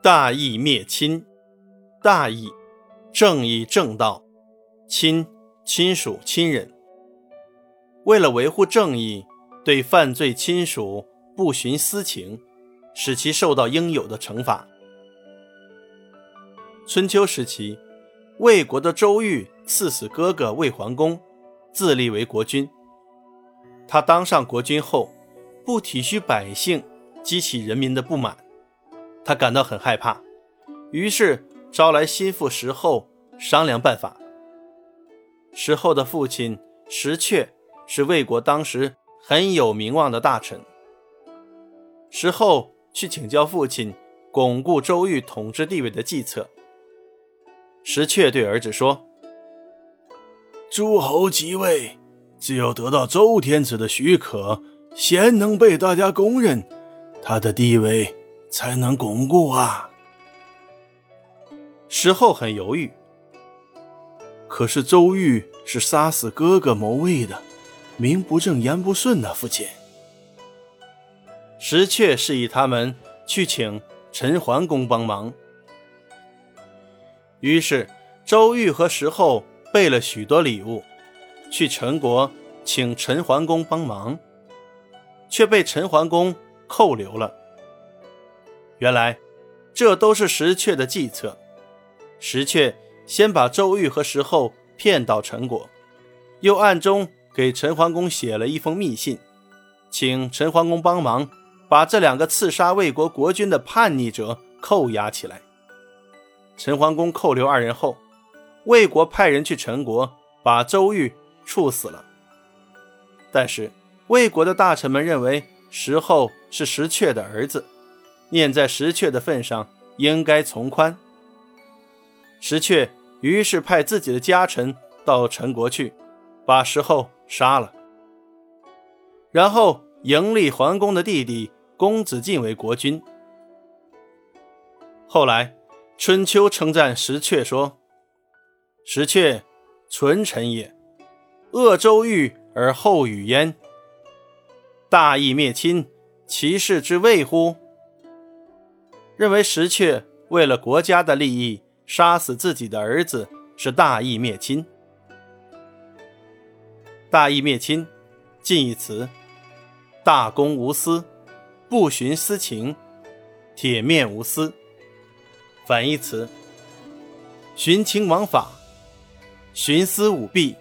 大义灭亲，大义，正义正道，亲，亲属亲人。为了维护正义，对犯罪亲属不徇私情，使其受到应有的惩罚。春秋时期，魏国的周瑜赐死哥哥魏桓公，自立为国君。他当上国君后，不体恤百姓，激起人民的不满。他感到很害怕，于是招来心腹石后商量办法。石后的父亲石阙是魏国当时很有名望的大臣。石后去请教父亲巩固周瑜统治地位的计策。石阙对儿子说：“诸侯即位。”只有得到周天子的许可，贤能被大家公认，他的地位才能巩固啊。石后很犹豫，可是周瑜是杀死哥哥谋位的，名不正言不顺呐，父亲。石阙示意他们去请陈桓公帮忙，于是周瑜和石后备了许多礼物。去陈国请陈桓公帮忙，却被陈桓公扣留了。原来，这都是石阙的计策。石阙先把周瑜和石后骗到陈国，又暗中给陈桓公写了一封密信，请陈桓公帮忙把这两个刺杀魏国国君的叛逆者扣押起来。陈桓公扣留二人后，魏国派人去陈国把周瑜。处死了。但是魏国的大臣们认为石后是石阙的儿子，念在石阙的份上，应该从宽。石阙于是派自己的家臣到陈国去，把石后杀了，然后迎立桓公的弟弟公子晋为国君。后来春秋称赞石阙说：“石阙，纯臣也。”恶周瑜而后与焉，大义灭亲，其事之谓乎？认为石阙为了国家的利益杀死自己的儿子是大义灭亲。大义灭亲，近义词：大公无私，不徇私情，铁面无私。反义词：徇情枉法，徇私舞弊。